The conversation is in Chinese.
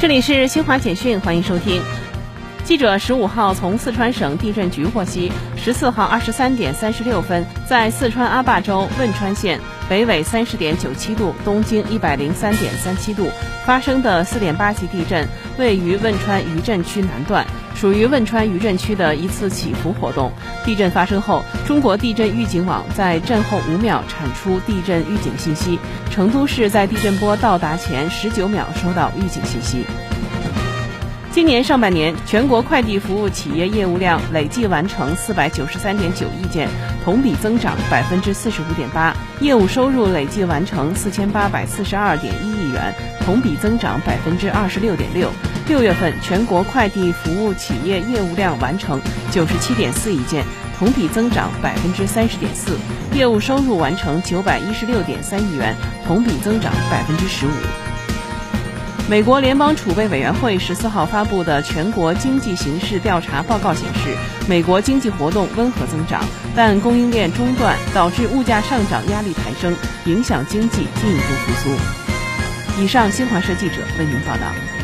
这里是新华简讯，欢迎收听。记者十五号从四川省地震局获悉，十四号二十三点三十六分，在四川阿坝州汶川县北纬三十点九七度、东经一百零三点三七度发生的四点八级地震，位于汶川余震区南段，属于汶川余震区的一次起伏活动。地震发生后，中国地震预警网在震后五秒产出地震预警信息。成都市在地震波到达前十九秒收到预警信息。今年上半年，全国快递服务企业业务量累计完成四百九十三点九亿件，同比增长百分之四十五点八；业务收入累计完成四千八百四十二点一亿元，同比增长百分之二十六点六。六月份，全国快递服务企业业务量完成九十七点四亿件。同比增长百分之三十点四，业务收入完成九百一十六点三亿元，同比增长百分之十五。美国联邦储备委员会十四号发布的全国经济形势调查报告显示，美国经济活动温和增长，但供应链中断导致物价上涨压力抬升，影响经济进一步复苏。以上，新华社记者为您报道。